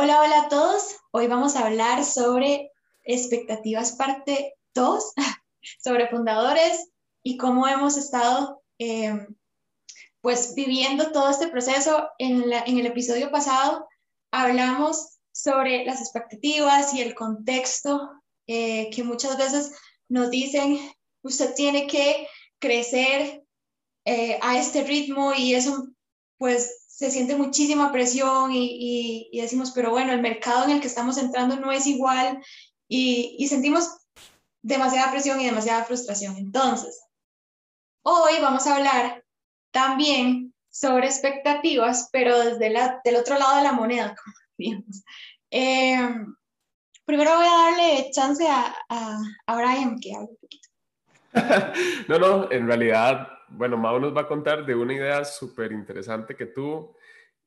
Hola, hola a todos. Hoy vamos a hablar sobre expectativas parte 2, sobre fundadores y cómo hemos estado eh, pues viviendo todo este proceso. En, en el episodio pasado hablamos sobre las expectativas y el contexto eh, que muchas veces nos dicen, usted tiene que crecer eh, a este ritmo y eso pues se siente muchísima presión y, decimos, pero bueno, el mercado en el que estamos entrando no es igual y, sentimos demasiada presión y demasiada frustración. Entonces, hoy vamos a hablar también sobre expectativas, pero desde la, del otro lado de la moneda, como digamos. Em, primero voy a darle chance a, a, a Brian que hable un poquito. no, no, en realidad bueno, Mau nos va a contar de una idea súper interesante que tuvo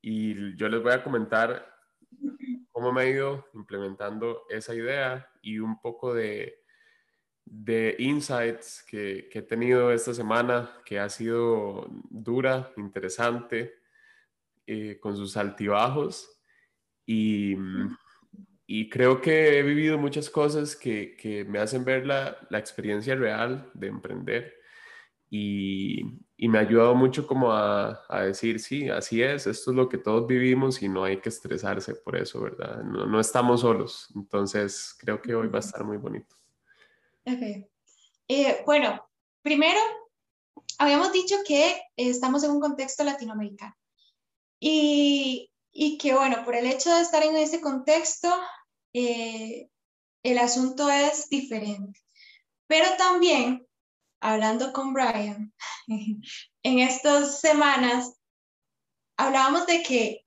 y yo les voy a comentar cómo me ha ido implementando esa idea y un poco de, de insights que, que, he tenido esta semana, que ha sido dura, interesante, eh, con sus altibajos. Y, y, creo que he vivido muchas cosas que, que me hacen ver la, la experiencia real de emprender y, me ha ayudado mucho como a, decir, sí, así es, esto es lo que todos vivimos y no hay que estresarse por eso, ¿verdad? No, estamos solos, entonces creo que hoy va a estar muy bonito. Ok. Eh, bueno, primero, habíamos dicho que estamos en un contexto latinoamericano y, y, que, bueno, por el hecho de estar en ese contexto, eh, el asunto es diferente. Pero también hablando con Brian, en estas semanas, hablábamos de que,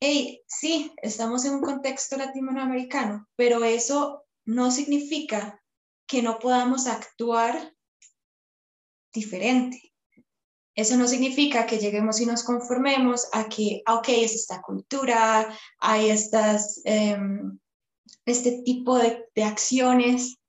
hey, sí, estamos en un contexto latinoamericano, pero eso no significa que no podamos actuar diferente. Eso no significa que lleguemos y nos conformemos a que, ok, es esta cultura, hay estas, em, este tipo de, de acciones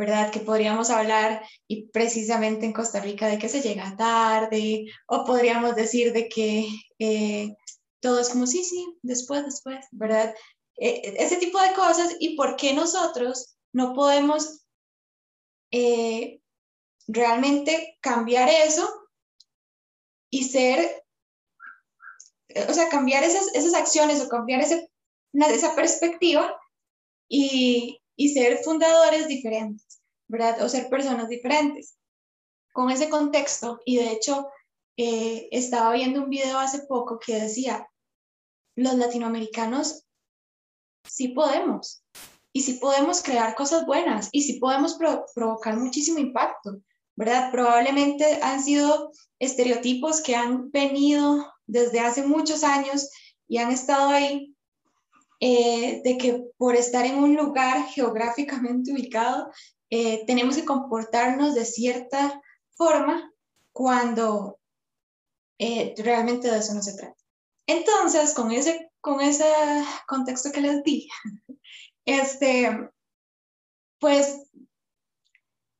¿verdad? Que podríamos hablar y precisamente en Costa Rica de que se llega tarde o podríamos decir de que eh, todo es como sí, sí, después, después, ¿verdad? E, e, ese tipo de cosas y por qué nosotros no podemos eh, realmente cambiar eso y ser, o sea, cambiar esas, esas acciones o cambiar ese, esa perspectiva y, y ser fundadores diferentes, ¿verdad? O ser personas diferentes. Con ese contexto, y de hecho eh, estaba viendo un video hace poco que decía, los latinoamericanos sí podemos, y sí podemos crear cosas buenas, y sí podemos provocar muchísimo impacto, ¿verdad? Probablemente han sido estereotipos que han venido desde hace muchos años y han estado ahí eh, de que por estar en un lugar geográficamente ubicado, eh, tenemos que comportarnos de cierta forma cuando eh, realmente de eso no se trata. Entonces, con ese, con ese contexto que les di, este, pues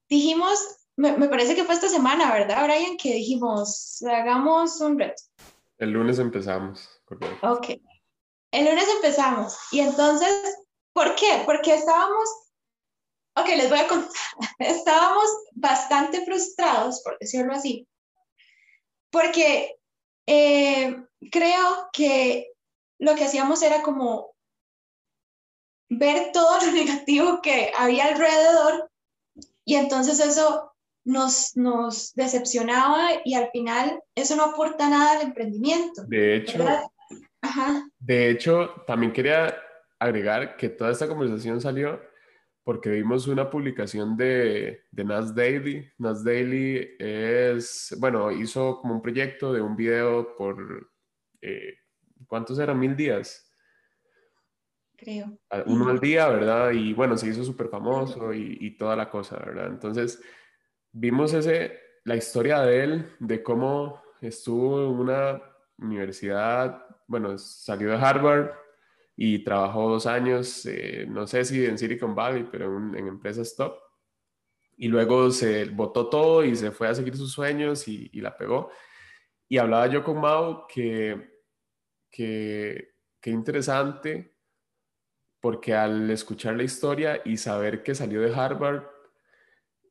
dijimos, me, me, parece que fue esta semana, ¿verdad, Brian? Que dijimos, hagamos un reto. El lunes empezamos. Correcto. Ok. El lunes empezamos y entonces, ¿por qué? Porque estábamos, ok, les voy a contar, estábamos bastante frustrados, por decirlo así, porque eh, creo que lo que hacíamos era como ver todo lo negativo que había alrededor y entonces eso nos, nos decepcionaba y al final eso no aporta nada al emprendimiento. De hecho, de hecho, también quería agregar que toda esta conversación salió porque vimos una publicación de, de Nas Daily. Nas Daily es, bueno, hizo como un proyecto de un video por, eh, ¿cuántos eran? Mil días. Creo. Uno al día, ¿verdad? Y bueno, se hizo súper famoso y, y, toda la cosa, ¿verdad? Entonces, vimos ese, la historia de él, de cómo estuvo en una universidad bueno, salió de Harvard y trabajó dos años, eh, no sé si en Silicon Valley, pero en, en, empresas top. Y luego se botó todo y se fue a seguir sus sueños y, la pegó. Y hablaba yo con Mao que, que, que interesante porque al escuchar la historia y saber que salió de Harvard,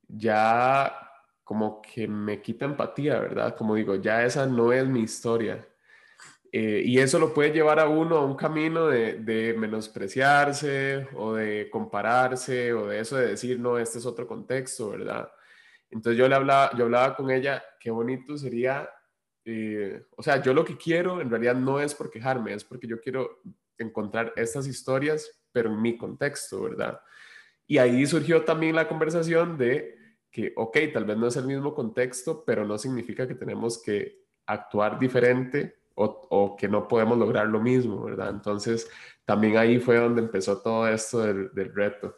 ya como que me quita empatía, ¿verdad? Como digo, ya esa no es mi historia. Eh, y eso lo puede llevar a uno a un camino de, menospreciarse o de compararse o de eso de decir, no, este es otro contexto, ¿verdad? Entonces yo le hablaba, yo hablaba con ella, qué bonito sería, eh, o sea, yo lo que quiero en realidad no es por quejarme, es porque yo quiero encontrar estas historias, pero en mi contexto, ¿verdad? Y ahí surgió también la conversación de que, ok, tal vez no es el mismo contexto, pero no significa que tenemos que actuar diferente o, que no podemos lograr lo mismo, ¿verdad? Entonces, también ahí fue donde empezó todo esto del, reto.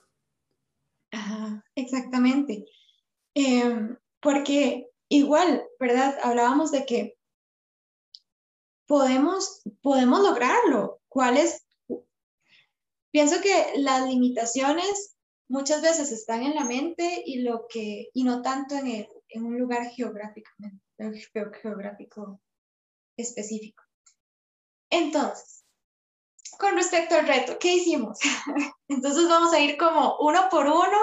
Ajá, exactamente. Em, porque igual, ¿verdad? Hablábamos de que podemos, podemos lograrlo. ¿Cuáles? Pienso que las limitaciones muchas veces están en la mente y, lo que, y no tanto en, en un lugar geográfico, geográfico específico. Entonces, con respecto al reto, ¿qué hicimos? Entonces vamos a ir como uno por uno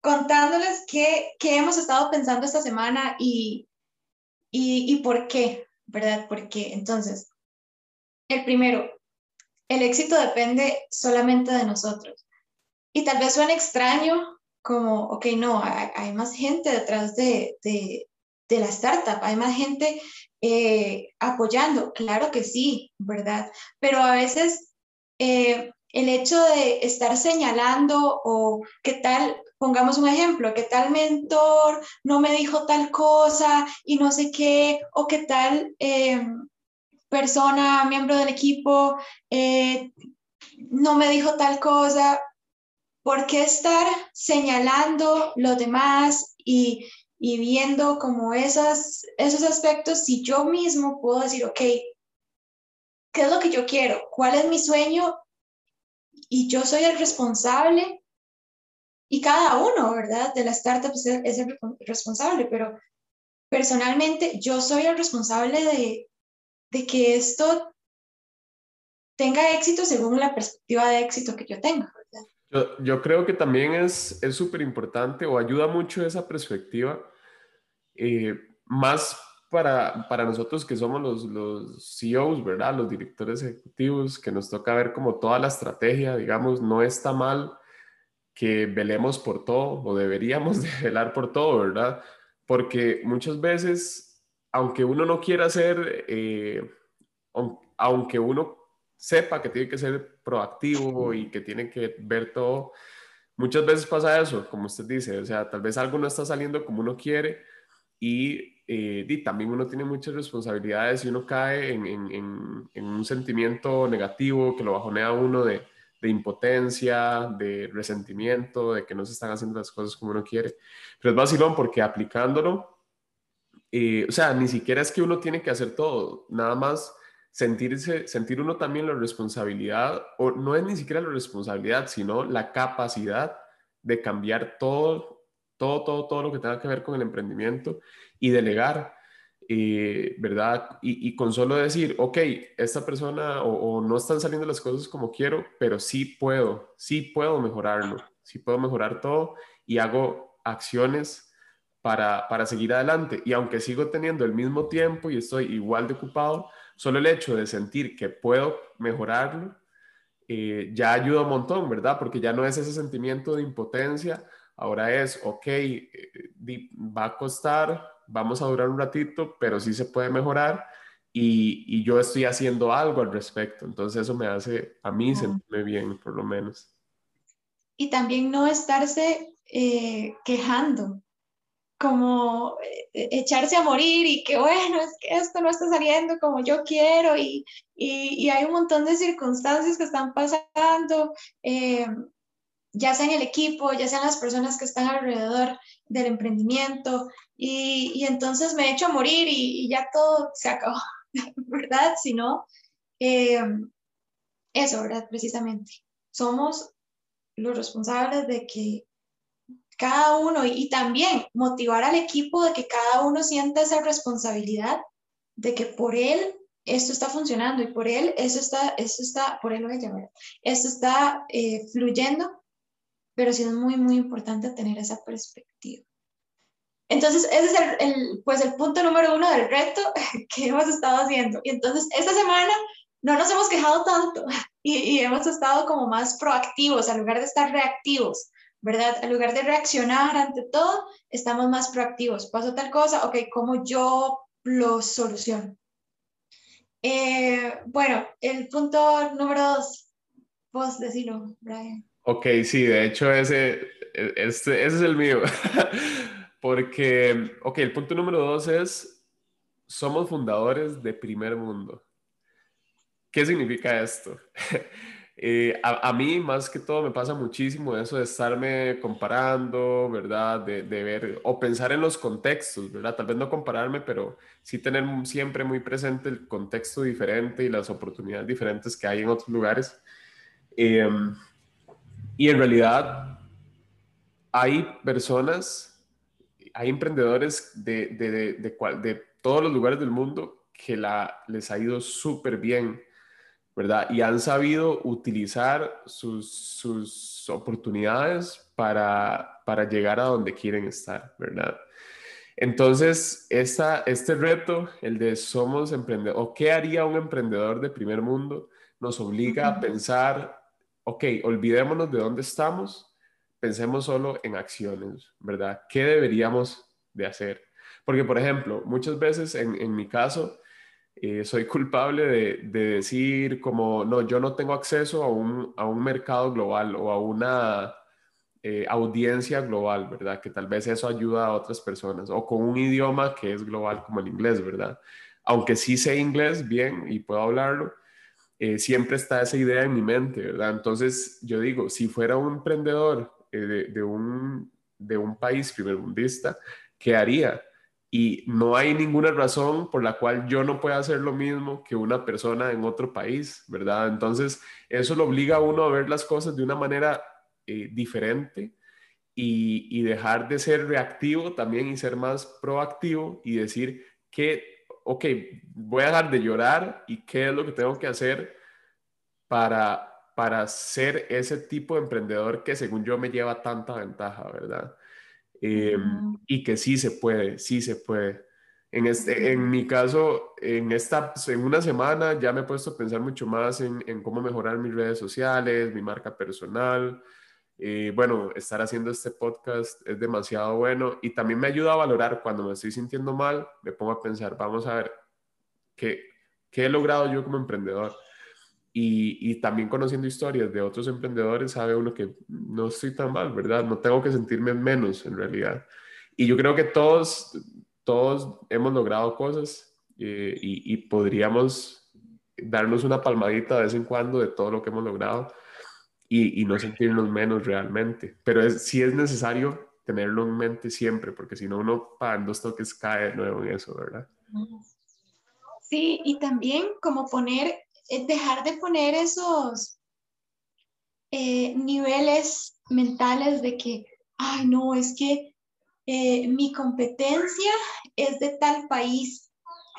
contándoles qué, qué hemos estado pensando esta semana y, y, y por qué, ¿verdad? Porque entonces, el primero, el éxito depende solamente de nosotros. Y tal vez suene extraño, como, ok, no, hay, más gente detrás de, de, de, la startup, hay más gente eh, apoyando, claro que sí, ¿verdad? Pero a veces eh, el hecho de estar señalando o qué tal, pongamos un ejemplo, qué tal mentor no me dijo tal cosa y no sé qué, o qué tal eh, persona, miembro del equipo, no me dijo tal cosa. ¿Por qué estar señalando los demás y y viendo como esas, esos aspectos, si yo mismo puedo decir, ok, ¿qué es lo que yo quiero? ¿Cuál es mi sueño? Y yo soy el responsable y cada uno, ¿verdad? De la startup es el, responsable, pero personalmente yo soy el responsable de, de que esto tenga éxito según la perspectiva de éxito que yo tenga. Yo, creo que también es súper importante o ayuda mucho esa perspectiva, eh, más para, para, nosotros que somos los, los CEOs, ¿verdad? Los directores ejecutivos, que nos toca ver como toda la estrategia, digamos, no está mal que velemos por todo o deberíamos de velar por todo, ¿verdad? Porque muchas veces, aunque uno no quiera ser, eh, aunque uno sepa que tiene que ser proactivo y que tiene que ver todo. Muchas veces pasa eso, como usted dice, o sea, tal vez algo no está saliendo como uno quiere y, eh, también uno tiene muchas responsabilidades y uno cae en, en, en, un sentimiento negativo que lo bajonea a uno de, de, impotencia, de resentimiento, de que no se están haciendo las cosas como uno quiere. Pero es vacilón porque aplicándolo, eh, o sea, ni siquiera es que uno tiene que hacer todo, nada más sentirse, sentir uno también la responsabilidad, o no es ni siquiera la responsabilidad, sino la capacidad de cambiar todo, todo, todo, todo lo que tenga que ver con el emprendimiento y delegar, eh, ¿verdad? Y, con solo decir, ok, esta persona o, no están saliendo las cosas como quiero, pero sí puedo, sí puedo mejorarlo, sí puedo mejorar todo y hago acciones para, para seguir adelante. Y aunque sigo teniendo el mismo tiempo y estoy igual de ocupado, solo el hecho de sentir que puedo mejorarlo eh, ya ayuda un montón, ¿verdad? Porque ya no es ese sentimiento de impotencia, ahora es, ok, eh, va a costar, vamos a durar un ratito, pero sí se puede mejorar y, yo estoy haciendo algo al respecto. Entonces eso me hace a mí sentirme bien, por lo menos. Y también no estarse eh, quejando, como eh, echarse a morir y que bueno, es que esto no está saliendo como yo quiero y, y, hay un montón de circunstancias que están pasando, eh, ya sea en el equipo, ya sean las personas que están alrededor del emprendimiento y, y entonces me echo a morir y, ya todo se acabó, ¿verdad? Si no, eh, eso, ¿verdad? Precisamente. Somos los responsables de que cada uno y, también motivar al equipo de que cada uno sienta esa responsabilidad de que por él esto está funcionando y por él, eso está, eso está, por él lo voy a llamar, esto está eh, fluyendo, pero sí es muy, muy importante tener esa perspectiva. Entonces, ese es el, pues el punto número uno del reto que hemos estado haciendo. Y entonces, esta semana no nos hemos quejado tanto y, y hemos estado como más proactivos, en lugar de estar reactivos, ¿verdad? En lugar de reaccionar ante todo, estamos más proactivos. Pasó tal cosa, ok, ¿cómo yo lo soluciono? Eh, bueno, el punto número dos, vos decilo, Brian. Ok, sí, de hecho ese, este, ese es el mío. Porque, ok, el punto número dos es, somos fundadores de primer mundo. ¿Qué significa esto? Eh, a, mí, más que todo, me pasa muchísimo eso de estarme comparando, ¿verdad? De, de, ver o pensar en los contextos, ¿verdad? Tal vez no compararme, pero sí tener siempre muy presente el contexto diferente y las oportunidades diferentes que hay en otros lugares. Em, y en realidad, hay personas, hay emprendedores de, de, de, de todos los lugares del mundo que la, les ha ido súper bien ¿verdad? Y han sabido utilizar sus, sus oportunidades para, para llegar a donde quieren estar, ¿verdad? Entonces, esta, este reto, el de somos emprendedores, o qué haría un emprendedor de primer mundo, nos obliga a pensar, ok, olvidémonos de dónde estamos, pensemos solo en acciones, ¿verdad? ¿Qué deberíamos de hacer? Porque, por ejemplo, muchas veces en, en mi caso, eh, soy culpable de, decir como, no, yo no tengo acceso a un, a un mercado global o a una eh, audiencia global, ¿verdad? Que tal vez eso ayuda a otras personas o con un idioma que es global como el inglés, ¿verdad? Aunque sí sé inglés bien y puedo hablarlo, eh, siempre está esa idea en mi mente, ¿verdad? Entonces yo digo, si fuera un emprendedor de, un, de un país primermundista, ¿qué haría? Y no hay ninguna razón por la cual yo no pueda hacer lo mismo que una persona en otro país, ¿verdad? Entonces, eso lo obliga a uno a ver las cosas de una manera eh, diferente y, dejar de ser reactivo también y ser más proactivo y decir que, ok, voy a dejar de llorar y qué es lo que tengo que hacer para, para ser ese tipo de emprendedor que según yo me lleva tanta ventaja, ¿verdad? Em, y que sí se puede, sí se puede. En, este, en mi caso, en, esta, en una semana ya me he puesto a pensar mucho más en, en cómo mejorar mis redes sociales, mi marca personal. Eh, bueno, estar haciendo este podcast es demasiado bueno y también me ayuda a valorar cuando me estoy sintiendo mal, me pongo a pensar, vamos a ver, ¿qué, qué he logrado yo como emprendedor? Y, también conociendo historias de otros emprendedores, sabe uno que no estoy tan mal, ¿verdad? No tengo que sentirme menos en realidad. Y yo creo que todos, todos hemos logrado cosas eh, y, podríamos darnos una palmadita de vez en cuando de todo lo que hemos logrado y, no sentirnos menos realmente. Pero es, sí es necesario tenerlo en mente siempre, porque si no uno para dos toques cae de nuevo en eso, ¿verdad? Sí, y también como poner dejar de poner esos eh, niveles mentales de que, ay, no, es que eh, mi competencia es de tal país,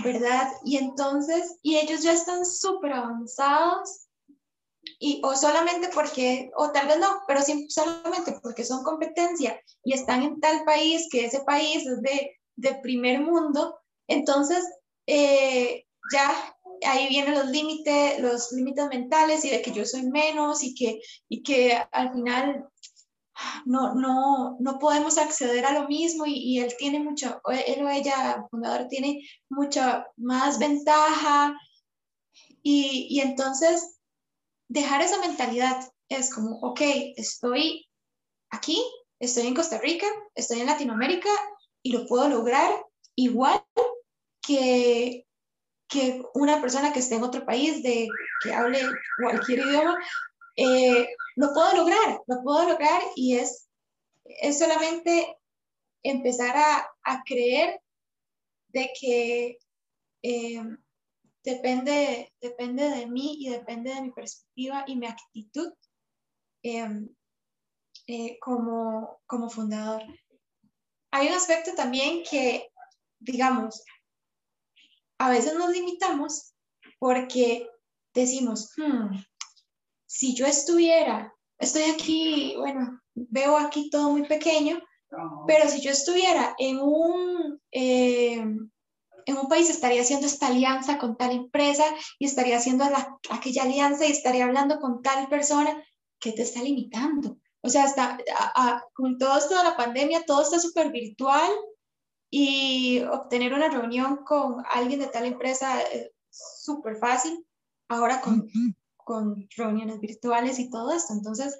¿verdad? Y entonces, y ellos ya están súper avanzados. Y, o solamente porque, o tal vez no, pero sí, solamente porque son competencia y están en tal país, que ese país es de, de primer mundo, entonces eh, ya ahí vienen los límites, los límites mentales y de que yo soy menos y que, y que al final no, no, no podemos acceder a lo mismo y, él tiene mucho, él o ella, fundador, tiene mucha más ventaja. Y, y entonces dejar esa mentalidad es como, ok, estoy aquí, estoy en Costa Rica, estoy en Latinoamérica y lo puedo lograr igual que que una persona que esté en otro país, de, que hable cualquier idioma, eh, lo puedo lograr, lo puedo lograr y es, es solamente empezar a, a creer de que eh, depende, depende de mí y depende de mi perspectiva y mi actitud em, eh, como, como fundador. Hay un aspecto también que, digamos, a veces nos limitamos porque decimos, hmm, si yo estuviera, estoy aquí, bueno, veo aquí todo muy pequeño, pero si yo estuviera en un, eh, en un país, estaría haciendo esta alianza con tal empresa y estaría haciendo aquella alianza y estaría hablando con tal persona que te está limitando. O sea, hasta con todo esto de la pandemia, todo está súper virtual y obtener una reunión con alguien de tal empresa es súper fácil. Ahora con, con reuniones virtuales y todo esto. Entonces,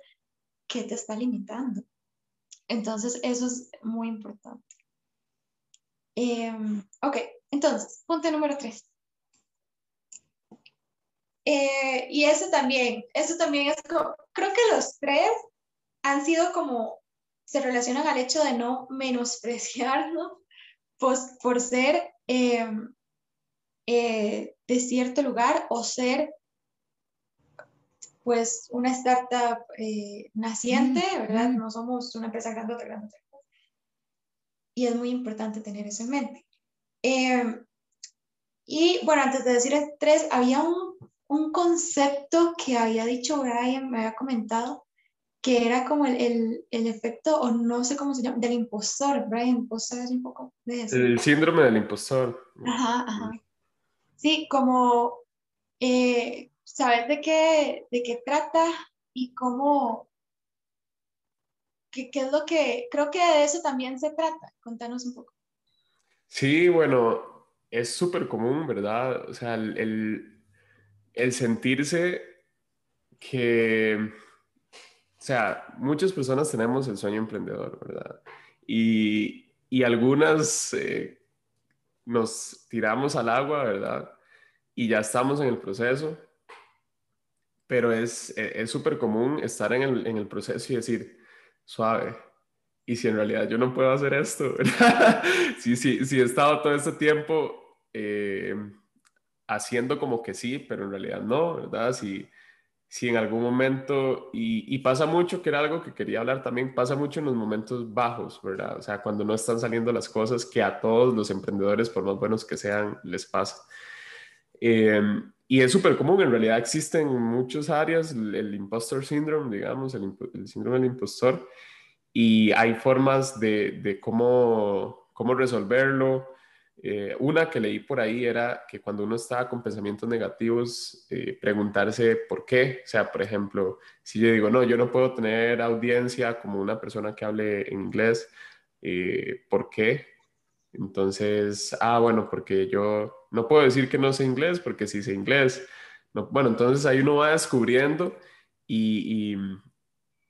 ¿qué te está limitando? Entonces, eso es muy importante. Em, ok, entonces, punto número tres. Eh, y eso también, eso también es como, creo que los tres han sido como, se relacionan al hecho de no menospreciarnos pues, por ser em, eh, de cierto lugar o ser pues una startup eh, naciente, ¿verdad? No somos una empresa grande, grande. Y es muy importante tener eso en mente. Em, y bueno, antes de decir tres, había un, un, concepto que había dicho Brian, me había comentado, que era como el, el, el, efecto, o no sé cómo se llama, del impostor. Brian, ¿vos sabes un poco de eso? El síndrome del impostor. Ajá, ajá. Sí, como eh, saber de qué, de qué trata y cómo, qué, qué, es lo que, creo que de eso también se trata. Contanos un poco. Sí, bueno, es súper común, ¿verdad? O sea, el, el, sentirse que, sea, muchas personas tenemos el sueño emprendedor, ¿verdad? Y, y algunas eh, nos tiramos al agua, ¿verdad? Y ya estamos en el proceso pero es e, súper común estar en el, en el, proceso y decir, suave, y si en realidad yo no puedo hacer esto, si, si, si he estado todo este tiempo eh, haciendo como que sí, pero en realidad no, ¿verdad? Si, si en algún momento, y, pasa mucho, que era algo que quería hablar también, pasa mucho en los momentos bajos, ¿verdad? O sea, cuando no están saliendo las cosas que a todos los emprendedores, por más buenos que sean, les pasa. Eh, y es súper común, en realidad existe en muchas áreas el, impostor syndrome, digamos, el, síndrome del impostor, y hay formas de, de cómo, cómo resolverlo. Eh, una que leí por ahí era que cuando uno estaba con pensamientos negativos, eh, preguntarse por qué. O sea, por ejemplo, si yo digo, no, yo no puedo tener audiencia como una persona que hable en inglés, eh, ¿por qué? Entonces, ah, bueno, porque yo no puedo decir que no sé inglés, porque si sé inglés, no, bueno, entonces ahí uno va descubriendo y,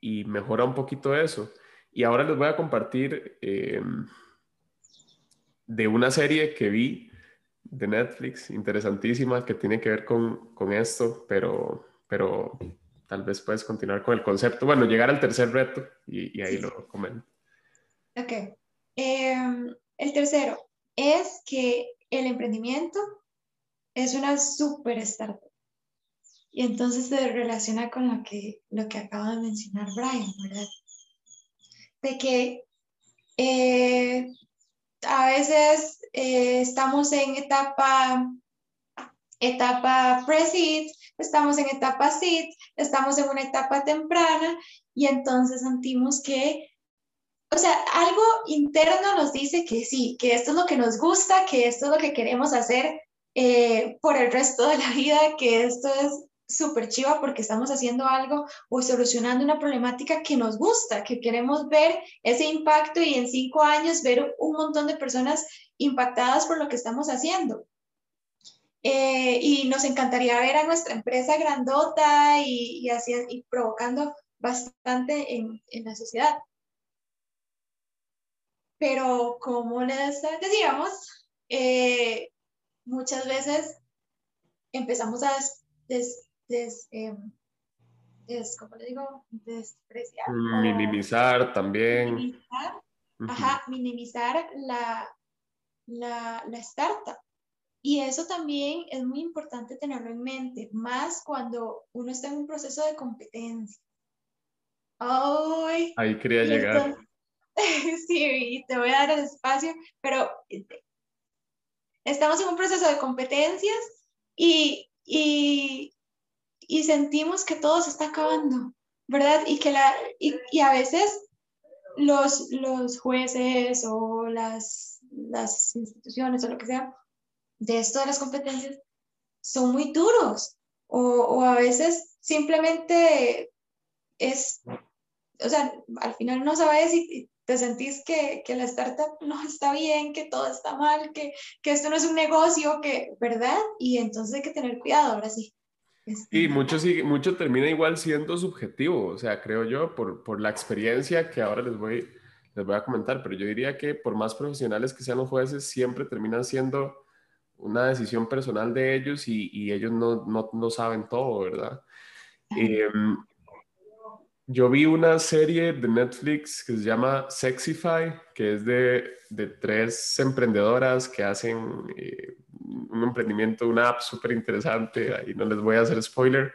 y, mejora un poquito eso. Y ahora les voy a compartir eh, de una serie que vi de Netflix, interesantísima, que tiene que ver con, con esto, pero, pero tal vez puedes continuar con el concepto. Bueno, llegar al tercer reto y, ahí lo comento. Ok. Em, el tercero es que el emprendimiento es una super startup. Y entonces se relaciona con lo que, lo que acaba de mencionar Brian, ¿verdad? De que eh, a veces eh, estamos en etapa, etapa pre-seed, estamos en etapa seed, estamos en una etapa temprana y entonces sentimos que o sea, algo interno nos dice que sí, que esto es lo que nos gusta, que esto es lo que queremos hacer eh, por el resto de la vida, que esto es súper chiva porque estamos haciendo algo o solucionando una problemática que nos gusta, que queremos ver ese impacto y en cinco años ver un montón de personas impactadas por lo que estamos haciendo. Eh, y nos encantaría ver a nuestra empresa grandota y, y, así, y provocando bastante en, en la sociedad pero como les decíamos, eh, muchas veces empezamos a des, em, ¿cómo le digo? Despreciar. Minimizar también. Minimizar, ajá, minimizar la, la, la startup. Y eso también es muy importante tenerlo en mente, más cuando uno está en un proceso de competencia. Ay, Ahí quería llegar. sí, te voy a dar el espacio, pero estamos en un proceso de competencias y, y, y sentimos que todo se está acabando, ¿verdad? Y que la, y, y a veces los, los jueces o las, las instituciones o lo que sea de esto de las competencias son muy duros o, o a veces simplemente es, o sea, al final no sabes si te sentís que, que, la startup no está bien, que todo está mal, que, que esto no es un negocio, que, ¿verdad? Y entonces hay que tener cuidado, ahora sí. Y mucho, mucho termina igual siendo subjetivo, o sea, creo yo, por, por la experiencia que ahora les voy, les voy a comentar, pero yo diría que por más profesionales que sean los jueces, siempre terminan siendo una decisión personal de ellos y, y ellos no, no, no, saben todo, ¿verdad? Eh, yo vi una serie de Netflix que se llama Sexify, que es de, de tres emprendedoras que hacen eh, un emprendimiento, una app súper interesante, ahí no les voy a hacer spoiler,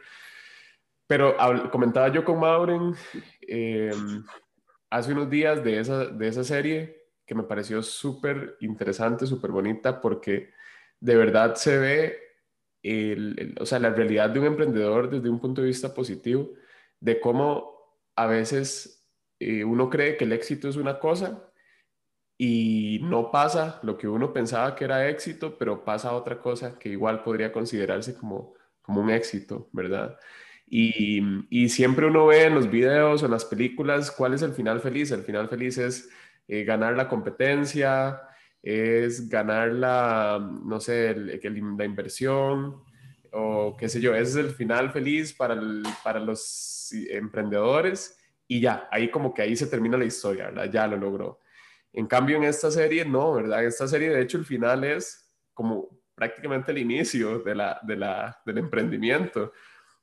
pero comentaba yo con Maureen eh, hace unos días de esa, de esa serie que me pareció súper interesante, súper bonita, porque de verdad se ve el, o sea, la realidad de un emprendedor desde un punto de vista positivo, de cómo a veces eh, uno cree que el éxito es una cosa y no pasa lo que uno pensaba que era éxito, pero pasa otra cosa que igual podría considerarse como, como un éxito, ¿verdad? Y, y, siempre uno ve en los videos o en las películas cuál es el final feliz. El final feliz es eh, ganar la competencia, es ganar la, no sé, la inversión, o qué sé yo, ese es el final feliz para, para los emprendedores y ya, ahí como que ahí se termina la historia, ¿verdad? Ya lo logró. En cambio, en esta serie, no, ¿verdad? Esta serie, de hecho, el final es como prácticamente el inicio de la, de la, del emprendimiento,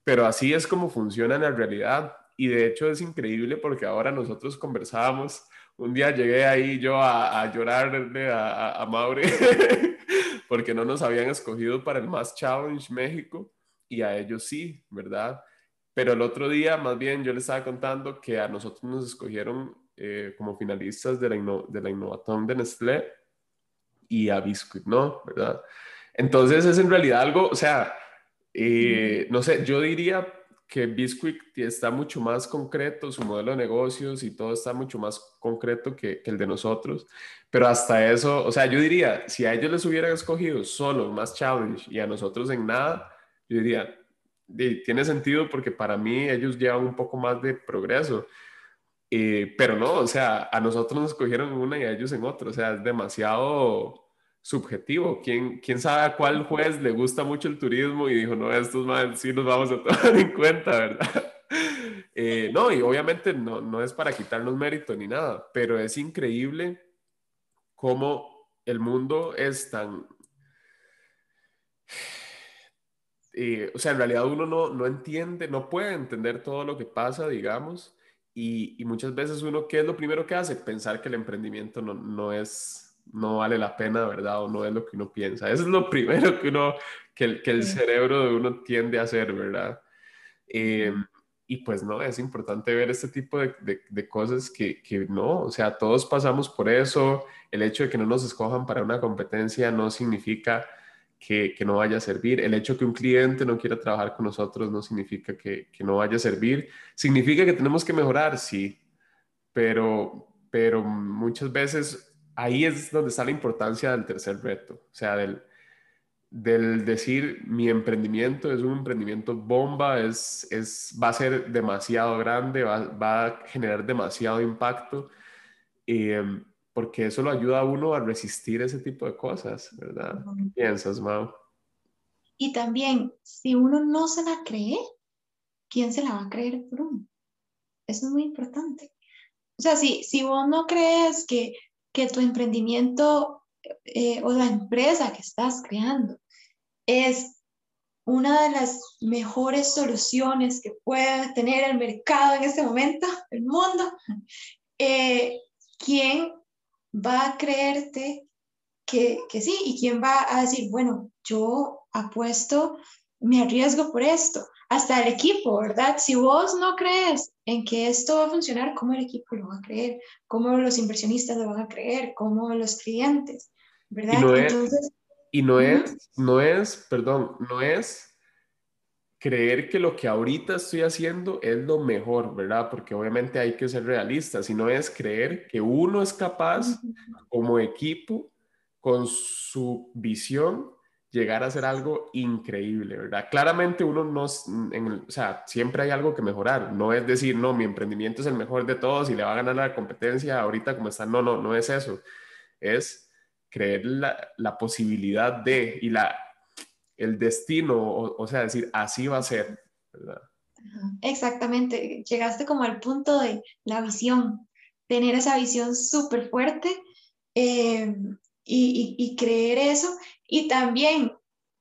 pero así es como funciona en la realidad. Y de hecho es increíble porque ahora nosotros conversábamos, un día llegué ahí yo a, a llorarle a, a, a Maure porque no nos habían escogido para el Más Challenge México y a ellos sí, ¿verdad? Pero el otro día, más bien, yo les estaba contando que a nosotros nos escogieron eh, como finalistas de la, de la Innovatón de Nestlé y a Biscuit, ¿no? ¿Verdad? Entonces es en realidad algo, o sea, eh, no sé, yo diría que Bisquick está mucho más concreto, su modelo de negocios y todo está mucho más concreto que, el de nosotros. Pero hasta eso, o sea, yo diría, si a ellos les hubieran escogido solo más challenge y a nosotros en nada, yo diría, tiene sentido porque para mí ellos llevan un poco más de progreso. Eh, pero no, o sea, a nosotros nos escogieron en una y a ellos en otra. O sea, es demasiado subjetivo. ¿Quién, quién sabe a cuál juez le gusta mucho el turismo y dijo, no, estos más sí los vamos a tomar en cuenta, ¿verdad? Eh, no, y obviamente no, no es para quitarnos mérito ni nada, pero es increíble cómo el mundo es tan... Eh, o sea, en realidad uno no, no entiende, no puede entender todo lo que pasa, digamos, y, y, muchas veces uno, ¿qué es lo primero que hace? Pensar que el emprendimiento no, no es no vale la pena, ¿verdad? O no es lo que uno piensa. Eso es lo primero que uno, que el, que el cerebro de uno tiende a hacer, ¿verdad? Eh, y pues no, es importante ver este tipo de, de, cosas que, que, no, o sea, todos pasamos por eso. El hecho de que no nos escojan para una competencia no significa que, que no vaya a servir. El hecho de que un cliente no quiera trabajar con nosotros no significa que, que no vaya a servir. Significa que tenemos que mejorar, sí, pero, pero muchas veces ahí es donde está la importancia del tercer reto, o sea, del, del decir mi emprendimiento es un emprendimiento bomba, es, es, va a ser demasiado grande, va, va a generar demasiado impacto, em, porque eso lo ayuda a uno a resistir ese tipo de cosas, ¿verdad? ¿Qué piensas, Mau? Y también, si uno no se la cree, ¿quién se la va a creer por uno? Eso es muy importante. O sea, si, si vos no crees que que tu emprendimiento eh, o la empresa que estás creando es una de las mejores soluciones que pueda tener el mercado en este momento, el mundo, eh, ¿quién va a creerte que, que sí? ¿Y quién va a decir, bueno, yo apuesto, me arriesgo por esto? hasta el equipo, ¿verdad? Si vos no crees en que esto va a funcionar, ¿cómo el equipo lo va a creer? ¿Cómo los inversionistas lo van a creer? ¿Cómo los clientes? ¿Verdad? Y no es, y no es, no es, perdón, no es creer que lo que ahorita estoy haciendo es lo mejor, ¿verdad? Porque obviamente hay que ser realistas, sino es creer que uno es capaz como equipo, con su visión, llegar a hacer algo increíble, ¿verdad? Claramente uno no, o sea, siempre hay algo que mejorar, no es decir, no, mi emprendimiento es el mejor de todos y le va a ganar la competencia ahorita como está, no, no, no es eso, es creer la, la posibilidad de y la, el destino, o, sea, decir, así va a ser, ¿verdad? Exactamente, llegaste como al punto de la visión, tener esa visión súper fuerte eh, y, creer eso y también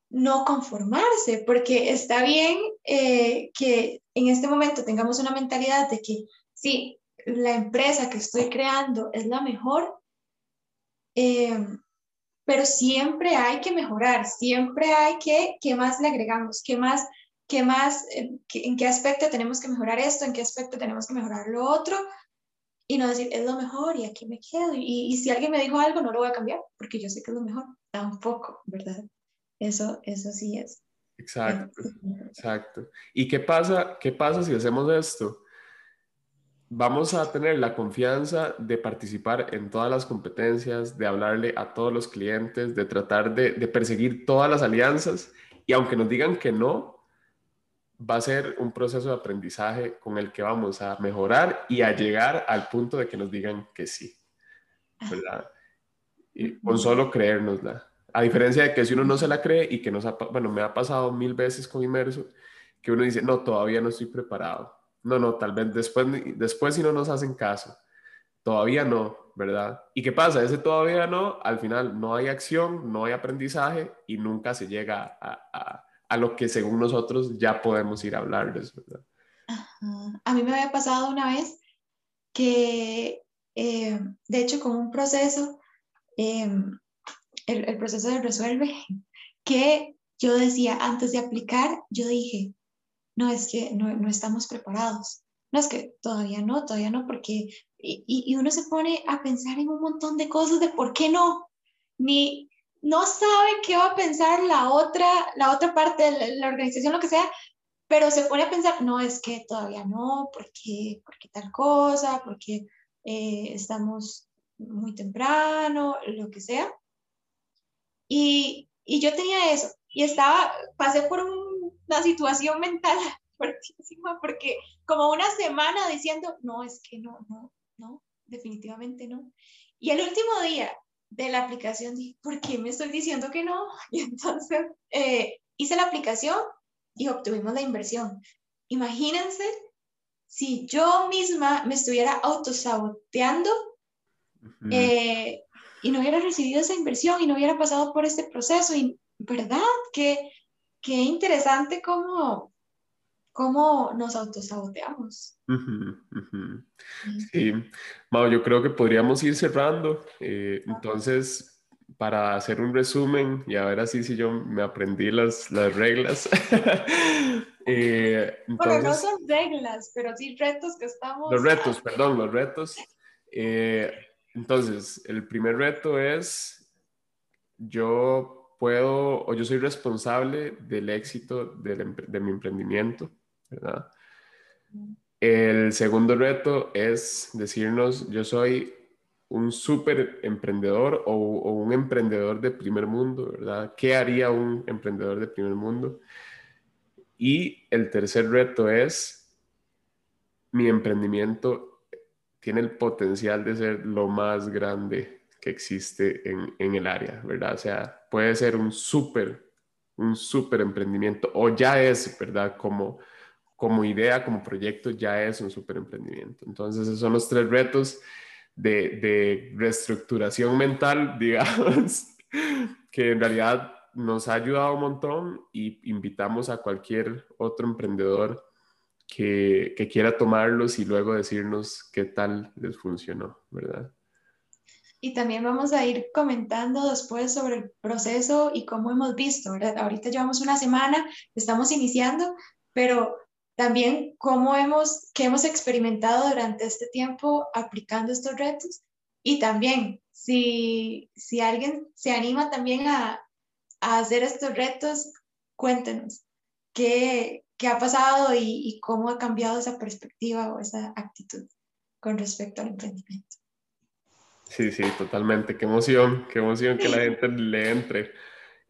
no conformarse, porque está bien eh, que en este momento tengamos una mentalidad de que sí, la empresa que estoy creando es la mejor, eh, pero siempre hay que mejorar, siempre hay que, ¿qué más le agregamos? ¿Qué más, qué más, eh, en qué aspecto tenemos que mejorar esto? ¿En qué aspecto tenemos que mejorar lo otro? Y no decir, es lo mejor y aquí me quedo. Y, y si alguien me dijo algo, no lo voy a cambiar, porque yo sé que es lo mejor. Tampoco, ¿verdad? Eso, eso sí es. Exacto, exacto. ¿Y qué pasa, qué pasa si hacemos esto? vamos a tener la confianza de participar en todas las competencias, de hablarle a todos los clientes, de tratar de, perseguir todas las alianzas y aunque nos digan que no, va a ser un proceso de aprendizaje con el que vamos a mejorar y a llegar al punto de que nos digan que sí. ¿verdad? Y con solo creérnosla. A diferencia de que si uno no se la cree y que nos ha, bueno, me ha pasado mil veces con Inmerso, que uno dice, no, todavía no estoy preparado no, no, tal vez después, después si no nos hacen caso. Todavía no, ¿verdad? ¿Y qué pasa? Ese todavía no, al final no hay acción, no hay aprendizaje y nunca se llega a, lo que según nosotros ya podemos ir a hablarles. A mí me había pasado una vez que, eh, de hecho, con un proceso, em, el, el proceso de resuelve, que yo decía, antes de aplicar, yo dije, no es que no, estamos preparados, no es que todavía no, todavía no, porque, y, uno se pone a pensar en un montón de cosas de por qué no, ni no sabe qué va a pensar la otra, la otra parte de la, organización, lo que sea, pero se pone a pensar, no, es que todavía no, porque, porque tal cosa, porque eh, estamos muy temprano, lo que sea. Y, y yo tenía eso, y estaba, pasé por un una situación mental fuertísima porque como una semana diciendo, no, es que no, no, no, definitivamente no. Y el último día de la aplicación dije, ¿por qué me estoy diciendo que no? Y entonces eh, hice la aplicación y obtuvimos la inversión. Imagínense si yo misma me estuviera autosaboteando eh, y no hubiera recibido esa inversión y no hubiera pasado por este proceso, y ¿verdad? Que qué interesante cómo, cómo nos autosaboteamos. Sí, yo creo que podríamos ir cerrando. Eh, entonces, para hacer un resumen y a ver así si yo me aprendí las, las reglas. eh, bueno, no son reglas, pero sí retos que estamos... Los retos, perdón, los retos. Eh, entonces, el primer reto es yo puedo o yo soy responsable del éxito de, mi emprendimiento, El segundo reto es decirnos, yo soy un súper emprendedor o, un emprendedor de primer mundo, ¿verdad? ¿Qué haría un emprendedor de primer mundo? Y el tercer reto es, mi emprendimiento tiene el potencial de ser lo más grande que existe en, en el área, ¿verdad? O sea, puede ser un súper, un súper emprendimiento o ya es, ¿verdad? Como, como idea, como proyecto, ya es un súper emprendimiento. Entonces, esos son los tres retos de, de reestructuración mental, digamos, que en realidad nos ha ayudado un montón y invitamos a cualquier otro emprendedor que, que, quiera tomarlos y luego decirnos qué tal les funcionó, ¿verdad? y también vamos a ir comentando después sobre el proceso y cómo hemos visto, ¿verdad? Ahorita llevamos una semana, estamos iniciando, pero también cómo hemos, qué hemos experimentado durante este tiempo aplicando estos retos y también si, si alguien se anima también a, a hacer estos retos, cuéntenos qué, qué ha pasado y, y cómo ha cambiado esa perspectiva o esa actitud con respecto al emprendimiento. Sí, sí, totalmente. Qué emoción, qué emoción que la gente le entre.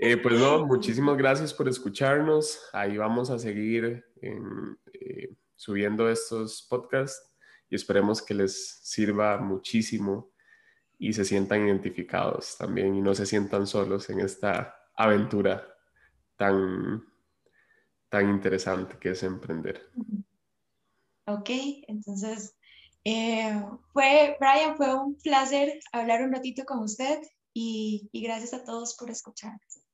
Eh, pues no, muchísimas gracias por escucharnos. Ahí vamos a seguir eh, subiendo estos podcasts y esperemos que les sirva muchísimo y se sientan identificados también y no se sientan solos en esta aventura tan, tan interesante que es emprender. Ok, entonces eh, fue, Brian, fue un placer hablar un ratito con usted y, y gracias a todos por escucharnos.